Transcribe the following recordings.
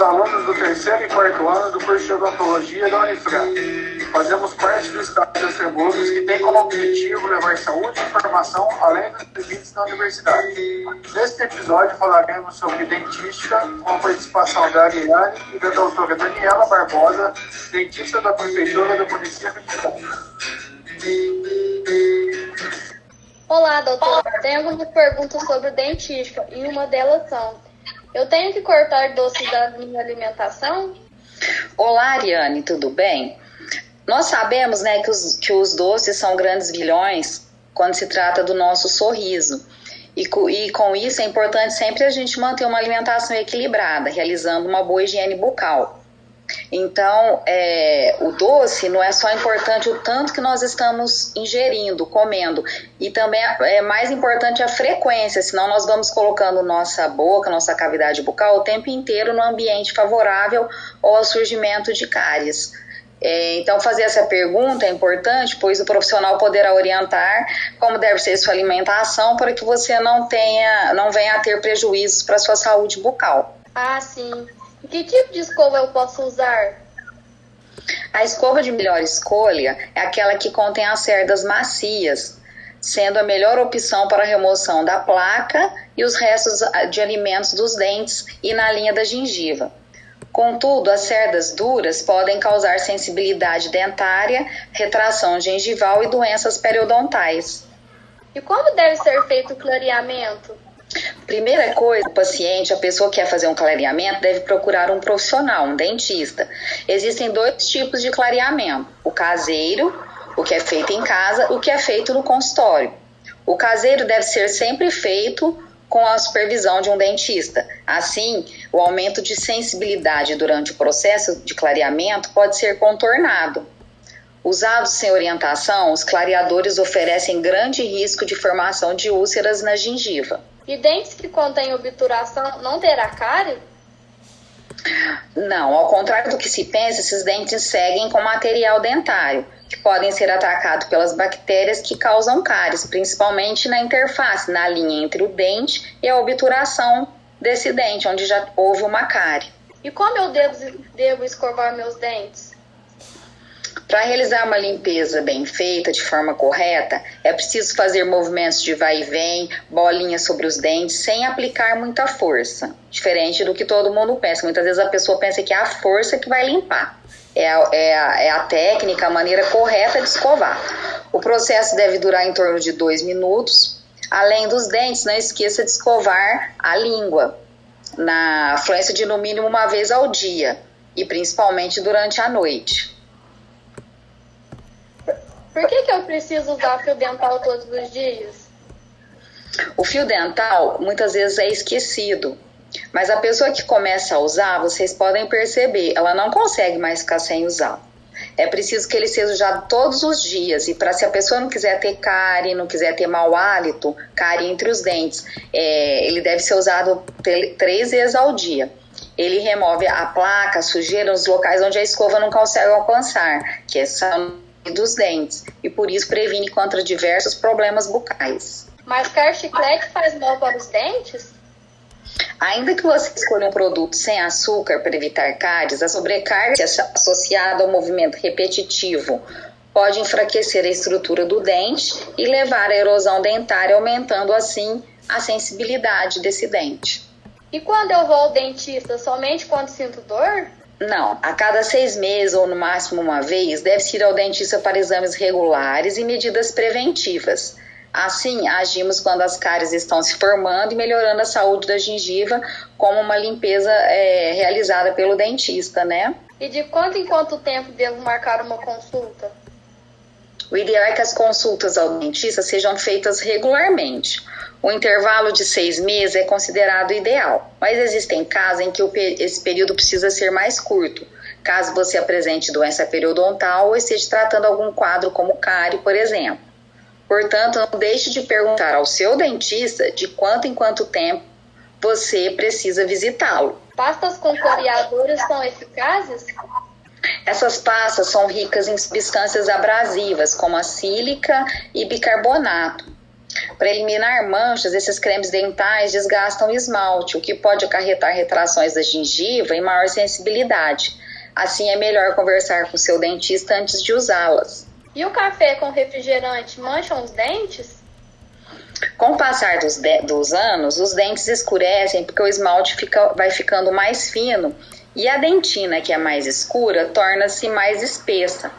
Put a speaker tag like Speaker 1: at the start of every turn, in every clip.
Speaker 1: somos alunos do terceiro e quarto ano do curso de odontologia da Unifran. Fazemos parte do Estado de Cebúzios, que tem como objetivo levar saúde e informação além dos limites da universidade. Neste episódio falaremos sobre dentística, com a participação da Ariane e da doutora Daniela Barbosa, dentista da prefeitura do município de.
Speaker 2: Olá, doutor. Tenho algumas perguntas sobre dentística e uma delas são: eu tenho que cortar doces da minha alimentação?
Speaker 3: Olá, Ariane, tudo bem? Nós sabemos né, que, os, que os doces são grandes vilões quando se trata do nosso sorriso. E, e com isso é importante sempre a gente manter uma alimentação equilibrada, realizando uma boa higiene bucal. Então, é, o doce não é só importante o tanto que nós estamos ingerindo, comendo, e também é mais importante a frequência, senão nós vamos colocando nossa boca, nossa cavidade bucal o tempo inteiro no ambiente favorável ao surgimento de cáries. É, então, fazer essa pergunta é importante, pois o profissional poderá orientar como deve ser sua alimentação para que você não tenha, não venha a ter prejuízos para sua saúde bucal.
Speaker 2: Ah, sim. Que tipo de escova eu posso usar?
Speaker 3: A escova de melhor escolha é aquela que contém as cerdas macias, sendo a melhor opção para a remoção da placa e os restos de alimentos dos dentes e na linha da gengiva. Contudo, as cerdas duras podem causar sensibilidade dentária, retração gengival e doenças periodontais.
Speaker 2: E como deve ser feito o clareamento?
Speaker 3: Primeira coisa, o paciente, a pessoa que quer fazer um clareamento, deve procurar um profissional, um dentista. Existem dois tipos de clareamento: o caseiro, o que é feito em casa, o que é feito no consultório. O caseiro deve ser sempre feito com a supervisão de um dentista. Assim, o aumento de sensibilidade durante o processo de clareamento pode ser contornado. Usados sem orientação, os clareadores oferecem grande risco de formação de úlceras na gengiva.
Speaker 2: E dentes que contêm obturação não terá cárie?
Speaker 3: Não, ao contrário do que se pensa, esses dentes seguem com material dentário, que podem ser atacados pelas bactérias que causam cáries, principalmente na interface, na linha entre o dente e a obturação desse dente, onde já houve uma cárie.
Speaker 2: E como eu devo, devo escovar meus dentes?
Speaker 3: Para realizar uma limpeza bem feita, de forma correta, é preciso fazer movimentos de vai e vem, bolinhas sobre os dentes, sem aplicar muita força. Diferente do que todo mundo pensa. Muitas vezes a pessoa pensa que é a força que vai limpar. É a, é a, é a técnica, a maneira correta de escovar. O processo deve durar em torno de dois minutos. Além dos dentes, não esqueça de escovar a língua, na fluência de no mínimo uma vez ao dia e principalmente durante a noite.
Speaker 2: Por que, que eu preciso usar fio dental todos os dias?
Speaker 3: O fio dental muitas vezes é esquecido, mas a pessoa que começa a usar, vocês podem perceber, ela não consegue mais ficar sem usar. É preciso que ele seja usado todos os dias. E para se a pessoa não quiser ter cárie, não quiser ter mau hálito, cárie entre os dentes, é, ele deve ser usado três vezes ao dia. Ele remove a placa, a sujeira nos locais onde a escova não consegue alcançar, que são dos dentes e por isso previne contra diversos problemas bucais.
Speaker 2: Mascar chiclete faz mal para os dentes?
Speaker 3: Ainda que você escolha um produto sem açúcar para evitar cáries, a sobrecarga associada ao movimento repetitivo pode enfraquecer a estrutura do dente e levar à erosão dentária, aumentando assim a sensibilidade desse dente.
Speaker 2: E quando eu vou ao dentista, somente quando sinto dor?
Speaker 3: Não, a cada seis meses ou no máximo uma vez, deve-se ir ao dentista para exames regulares e medidas preventivas. Assim, agimos quando as cáries estão se formando e melhorando a saúde da gengiva, como uma limpeza é, realizada pelo dentista, né?
Speaker 2: E de quanto em quanto tempo devo marcar uma consulta?
Speaker 3: O ideal é que as consultas ao dentista sejam feitas regularmente. O intervalo de seis meses é considerado ideal, mas existem casos em que esse período precisa ser mais curto, caso você apresente doença periodontal ou esteja tratando algum quadro como cárie, por exemplo. Portanto, não deixe de perguntar ao seu dentista de quanto em quanto tempo você precisa visitá-lo.
Speaker 2: Pastas com coriadoras são eficazes?
Speaker 3: Essas pastas são ricas em substâncias abrasivas, como a sílica e bicarbonato Para eliminar manchas, esses cremes dentais desgastam o esmalte, o que pode acarretar retrações da gengiva e maior sensibilidade. Assim, é melhor conversar com seu dentista antes de usá-las.
Speaker 2: E o café com refrigerante mancham os dentes?
Speaker 3: Com o passar dos, de, dos anos, os dentes escurecem porque o esmalte fica, vai ficando mais fino e a dentina, que é mais escura, torna-se mais espessa.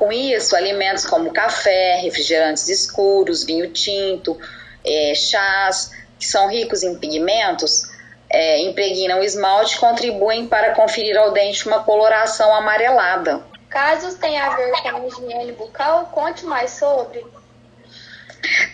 Speaker 3: Com isso, alimentos como café, refrigerantes escuros, vinho tinto, é, chás, que são ricos em pigmentos, é, impregnam o esmalte e contribuem para conferir ao dente uma coloração amarelada.
Speaker 2: Casos têm a ver com a higiene bucal, conte mais sobre.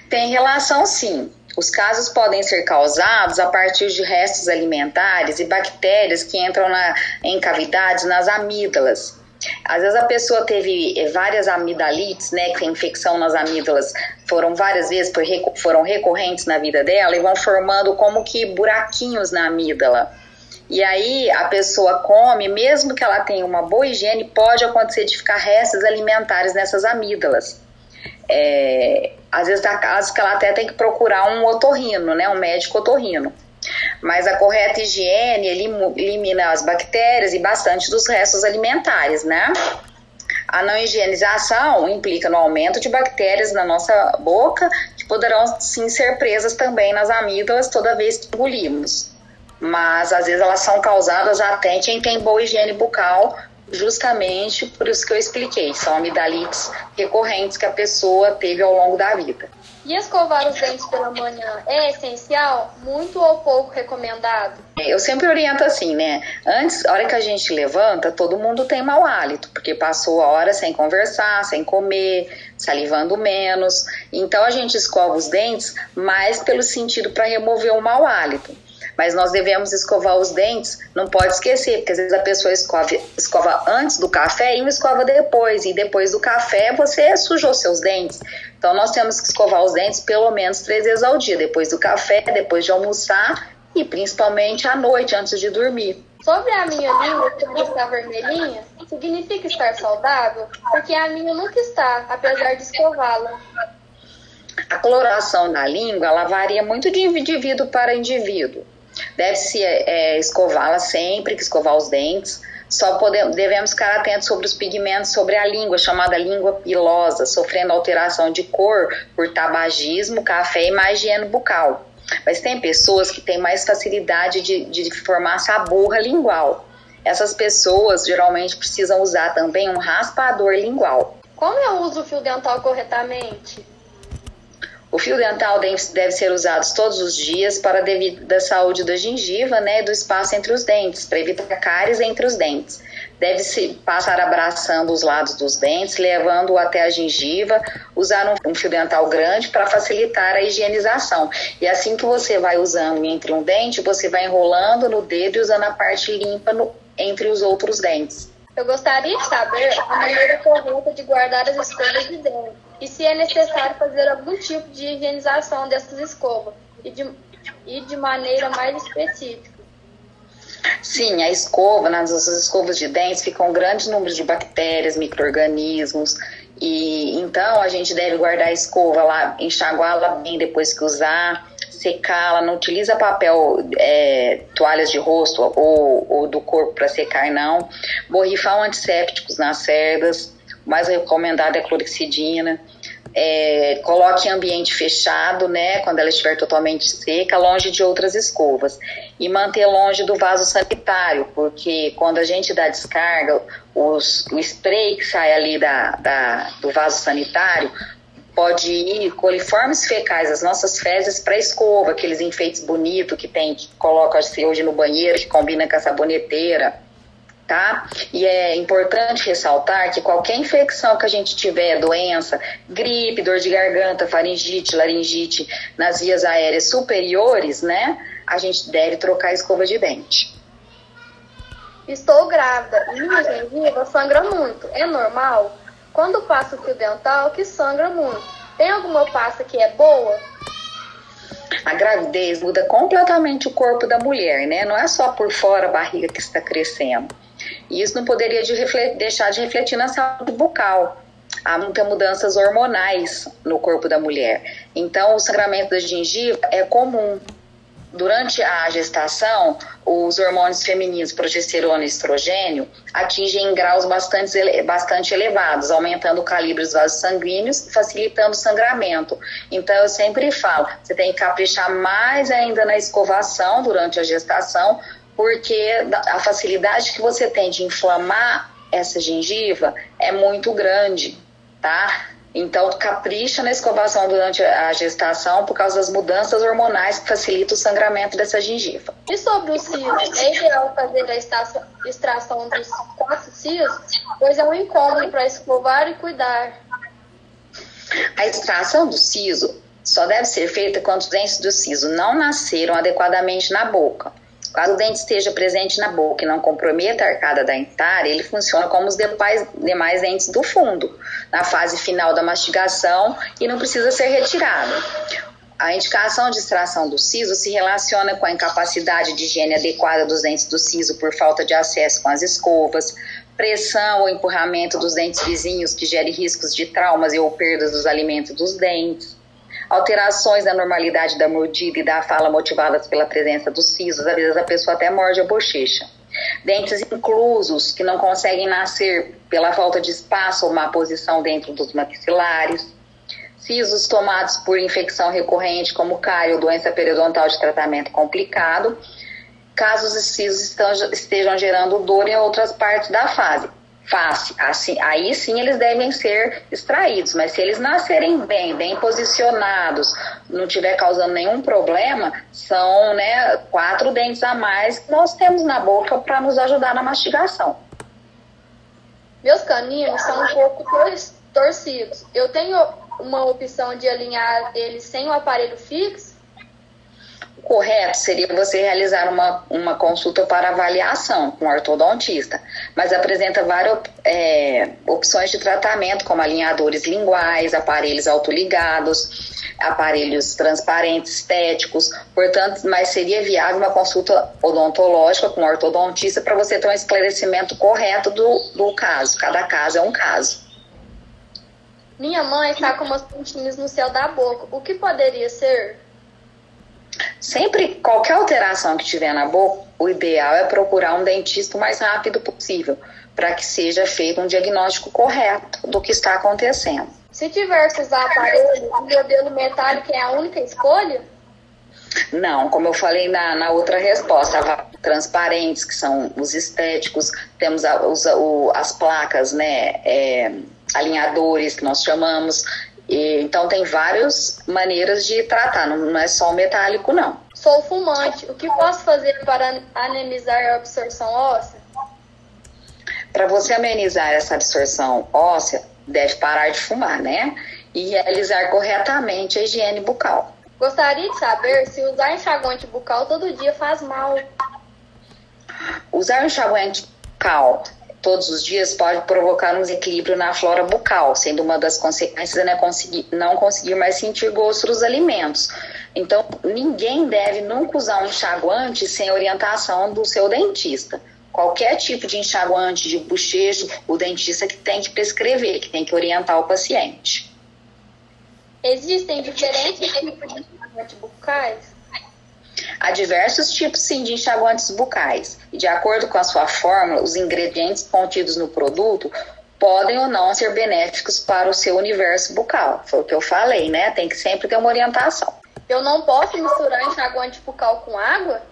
Speaker 3: Tem relação sim. Os casos podem ser causados a partir de restos alimentares e bactérias que entram na, em cavidades nas amígdalas. Às vezes a pessoa teve eh, várias amidalites, né, que a infecção nas amígdalas foram várias vezes, foram recorrentes na vida dela e vão formando como que buraquinhos na amígdala. E aí a pessoa come, mesmo que ela tenha uma boa higiene, pode acontecer de ficar restos alimentares nessas amígdalas. É, às vezes há casos que ela até tem que procurar um otorrino, né, um médico otorrino. Mas a correta higiene elimina as bactérias e bastante dos restos alimentares, né? A não higienização implica no aumento de bactérias na nossa boca, que poderão sim ser presas também nas amígdalas toda vez que engolimos. Mas às vezes elas são causadas até em quem tem boa higiene bucal, justamente por isso que eu expliquei, são amidalites recorrentes que a pessoa teve ao longo da vida.
Speaker 2: E escovar os dentes pela manhã é essencial? Muito ou pouco recomendado?
Speaker 3: Eu sempre oriento assim, né? Antes, a hora que a gente levanta, todo mundo tem mau hálito, porque passou a hora sem conversar, sem comer, salivando menos. Então a gente escova os dentes mais pelo sentido para remover o mau hálito mas nós devemos escovar os dentes, não pode esquecer, porque às vezes a pessoa escova, escova antes do café e uma escova depois, e depois do café você sujou seus dentes. Então nós temos que escovar os dentes pelo menos três vezes ao dia, depois do café, depois de almoçar e principalmente à noite, antes de dormir.
Speaker 2: Sobre a minha língua que está vermelhinha, significa estar saudável? Porque a minha nunca está, apesar de escová-la.
Speaker 3: A coloração da língua ela varia muito de indivíduo para indivíduo. Deve-se é, escová-la sempre, que escovar os dentes. Só podemos, devemos ficar atentos sobre os pigmentos sobre a língua, chamada língua pilosa, sofrendo alteração de cor por tabagismo, café e má higiene bucal. Mas tem pessoas que têm mais facilidade de, de formar saburra lingual. Essas pessoas geralmente precisam usar também um raspador lingual.
Speaker 2: Como eu uso o fio dental corretamente?
Speaker 3: O fio dental deve ser usado todos os dias para da saúde da gengiva, né, do espaço entre os dentes, para evitar cáries entre os dentes. Deve-se passar abraçando os lados dos dentes, levando-o até a gengiva, usar um, um fio dental grande para facilitar a higienização. E assim que você vai usando entre um dente, você vai enrolando no dedo e usando a parte limpa no, entre os outros dentes.
Speaker 2: Eu gostaria de saber a maneira correta de guardar as escovas de dente e se é necessário fazer algum tipo de higienização dessas escovas e de, e de maneira mais específica.
Speaker 3: Sim, a escova, nas escovas de dentes ficam um grande número de bactérias, micro-organismos, e então a gente deve guardar a escova lá, enxaguá-la bem depois que usar, secá-la, não utiliza papel, é, toalhas de rosto ou, ou do corpo para secar, não. Borrifar antissépticos nas cerdas, o mais recomendado é a clorexidina. É, coloque em ambiente fechado, né, quando ela estiver totalmente seca, longe de outras escovas. E manter longe do vaso sanitário, porque quando a gente dá descarga, os, o spray que sai ali da, da, do vaso sanitário pode ir coliformes fecais, as nossas fezes, para escova, aqueles enfeites bonitos que tem, que coloca assim, hoje no banheiro, que combina com a saboneteira tá? E é importante ressaltar que qualquer infecção que a gente tiver, doença, gripe, dor de garganta, faringite, laringite, nas vias aéreas superiores, né? A gente deve trocar a escova de dente.
Speaker 2: Estou grávida e minha gengiva sangra muito. É normal? Quando passo o fio dental, que sangra muito. Tem alguma pasta que é boa?
Speaker 3: A gravidez muda completamente o corpo da mulher, né? Não é só por fora a barriga que está crescendo. E isso não poderia de deixar de refletir na saúde bucal. Há muitas mudanças hormonais no corpo da mulher. Então, o sangramento da gengiva é comum. Durante a gestação, os hormônios femininos, progesterona e estrogênio, atingem graus bastante, bastante elevados, aumentando o calibre dos vasos sanguíneos facilitando o sangramento. Então, eu sempre falo, você tem que caprichar mais ainda na escovação durante a gestação, porque a facilidade que você tem de inflamar essa gengiva é muito grande, tá? Então, capricha na escovação durante a gestação por causa das mudanças hormonais que facilitam o sangramento dessa gengiva.
Speaker 2: E sobre o siso, é ideal fazer a extração dos quatro sisos, pois é um incômodo para escovar e cuidar.
Speaker 3: A extração do siso só deve ser feita quando os dentes do siso não nasceram adequadamente na boca. Caso o dente esteja presente na boca e não comprometa a arcada dentária, ele funciona como os demais, demais dentes do fundo, na fase final da mastigação e não precisa ser retirado. A indicação de extração do siso se relaciona com a incapacidade de higiene adequada dos dentes do siso por falta de acesso com as escovas, pressão ou empurramento dos dentes vizinhos que gere riscos de traumas e ou perdas dos alimentos dos dentes alterações na normalidade da mordida e da fala motivadas pela presença dos sisos, às vezes a pessoa até morde a bochecha. Dentes inclusos, que não conseguem nascer pela falta de espaço ou má posição dentro dos maxilares. Sisos tomados por infecção recorrente, como cárie ou doença periodontal de tratamento complicado. Casos os sisos estejam gerando dor em outras partes da fase face, assim, aí sim eles devem ser extraídos, mas se eles nascerem bem, bem posicionados, não tiver causando nenhum problema, são né, quatro dentes a mais que nós temos na boca para nos ajudar na mastigação.
Speaker 2: Meus caninos são um pouco torcidos. Eu tenho uma opção de alinhar eles sem o aparelho fixo
Speaker 3: correto seria você realizar uma, uma consulta para avaliação com o ortodontista, mas apresenta várias é, opções de tratamento, como alinhadores linguais, aparelhos autoligados, aparelhos transparentes estéticos, portanto, mas seria viável uma consulta odontológica com o ortodontista para você ter um esclarecimento correto do, do caso. Cada caso é um caso.
Speaker 2: Minha mãe está com umas pontinhas no céu da boca. O que poderia ser?
Speaker 3: Sempre, qualquer alteração que tiver na boca, o ideal é procurar um dentista o mais rápido possível, para que seja feito um diagnóstico correto do que está acontecendo.
Speaker 2: Se tiver que usar aparelho, o modelo metálico é a única escolha?
Speaker 3: Não, como eu falei na, na outra resposta, transparentes, que são os estéticos, temos a, os, o, as placas, né, é, alinhadores, que nós chamamos, e, então tem várias maneiras de tratar, não, não é só o metálico não.
Speaker 2: Sou fumante, o que posso fazer para amenizar a absorção óssea?
Speaker 3: Para você amenizar essa absorção óssea, deve parar de fumar, né? E realizar corretamente a higiene bucal.
Speaker 2: Gostaria de saber se usar enxaguante bucal todo dia faz mal.
Speaker 3: Usar enxaguante bucal todos os dias pode provocar um desequilíbrio na flora bucal, sendo uma das consequências né, conseguir, não conseguir mais sentir gosto dos alimentos. Então, ninguém deve nunca usar um enxaguante sem orientação do seu dentista. Qualquer tipo de enxaguante de bochecho, o dentista que tem que prescrever, que tem que orientar o paciente.
Speaker 2: Existem diferentes tipos de enxaguantes bucais?
Speaker 3: Há diversos tipos sim de enxaguantes bucais e de acordo com a sua fórmula, os ingredientes contidos no produto podem ou não ser benéficos para o seu universo bucal. Foi o que eu falei, né? Tem que sempre ter uma orientação.
Speaker 2: Eu não posso misturar enxaguante bucal com água?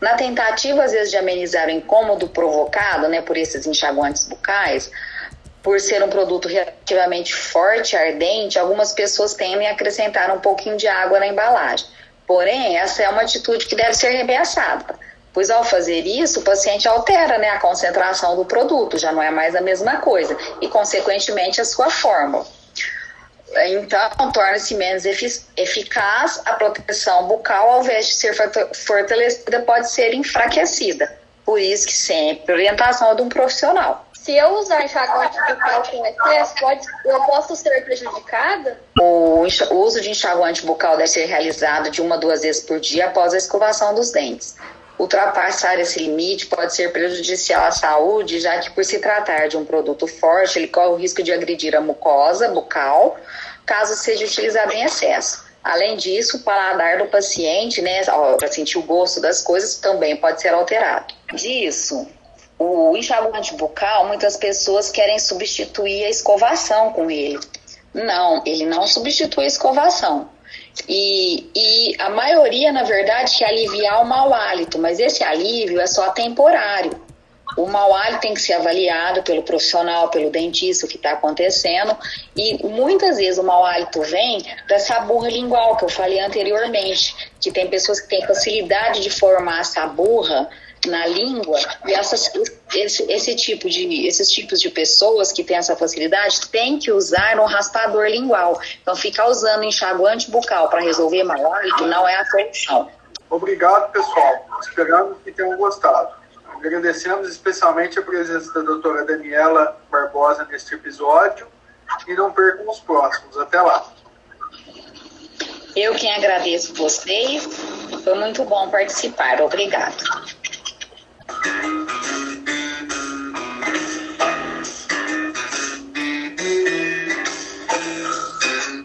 Speaker 3: Na tentativa, às vezes, de amenizar o incômodo provocado né, por esses enxaguantes bucais, por ser um produto relativamente forte e ardente, algumas pessoas tendem a acrescentar um pouquinho de água na embalagem. Porém, essa é uma atitude que deve ser remeaçada, pois ao fazer isso, o paciente altera né, a concentração do produto, já não é mais a mesma coisa, e consequentemente a sua fórmula. Então, torna-se menos eficaz a proteção bucal, ao invés de ser fortalecida, pode ser enfraquecida. Por isso que sempre orientação de um profissional.
Speaker 2: Se eu usar enxaguante bucal com excesso, pode, eu posso ser prejudicada?
Speaker 3: O, uso de enxaguante bucal deve ser realizado de uma a duas vezes por dia após a escovação dos dentes. Ultrapassar esse limite pode ser prejudicial à saúde, já que, por se tratar de um produto forte, ele corre o risco de agredir a mucosa bucal, caso seja utilizado em excesso. Além disso, o paladar do paciente, né, para sentir o gosto das coisas, também pode ser alterado. Disso, o enxaguante bucal, muitas pessoas querem substituir a escovação com ele. Não, ele não substitui a escovação. E, e a maioria, na verdade, quer aliviar o mau hálito, mas esse alívio é só temporário. O mau hálito tem que ser avaliado pelo profissional, pelo dentista, o que está acontecendo. E muitas vezes o mau hálito vem dessa burra lingual que eu falei anteriormente, que tem pessoas que têm facilidade de formar essa burra na língua e essas, esse, esse, tipo de, esses tipos de pessoas que têm essa facilidade têm que usar um raspador lingual. Então, ficar usando enxaguante bucal para resolver mau hálito não é a solução.
Speaker 1: Obrigado, pessoal. Esperamos que tenham gostado. Agradecemos especialmente a presença da doutora Daniela Barbosa neste episódio e não percam os próximos. Até lá.
Speaker 3: Eu quem agradeço vocês. Foi muito bom participar. Obrigado. Thank you.